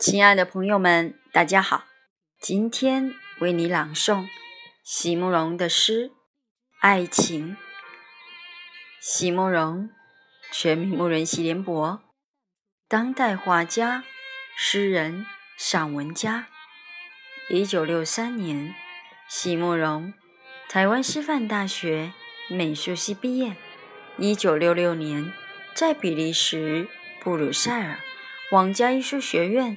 亲爱的朋友们，大家好！今天为你朗诵席慕容的诗《爱情》。席慕容，全名慕人席联博，当代画家、诗人、散文家。一九六三年，席慕容台湾师范大学美术系毕业。一九六六年，在比利时布鲁塞尔皇家艺术学院。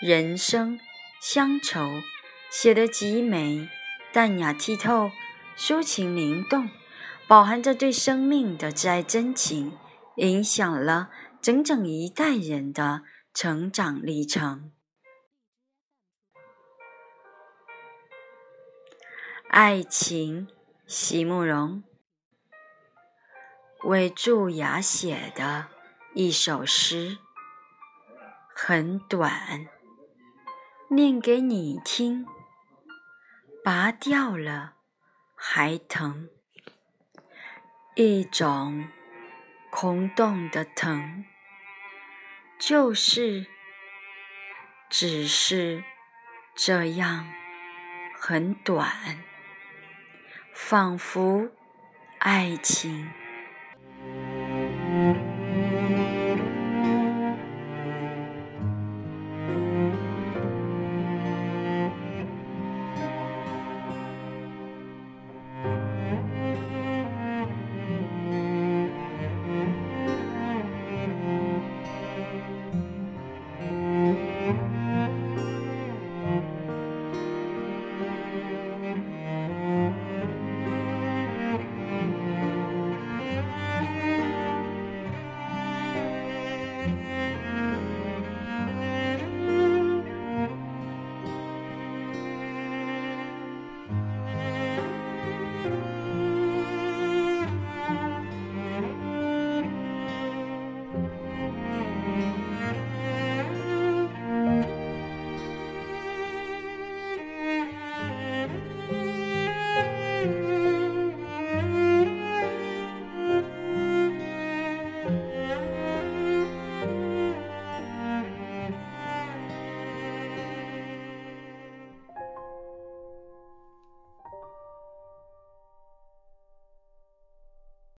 人生乡愁写得极美，淡雅剔透，抒情灵动，饱含着对生命的挚爱真情，影响了整整一代人的成长历程。爱情，席慕容为蛀牙写的一首诗，很短。念给你听，拔掉了还疼，一种空洞的疼，就是只是这样很短，仿佛爱情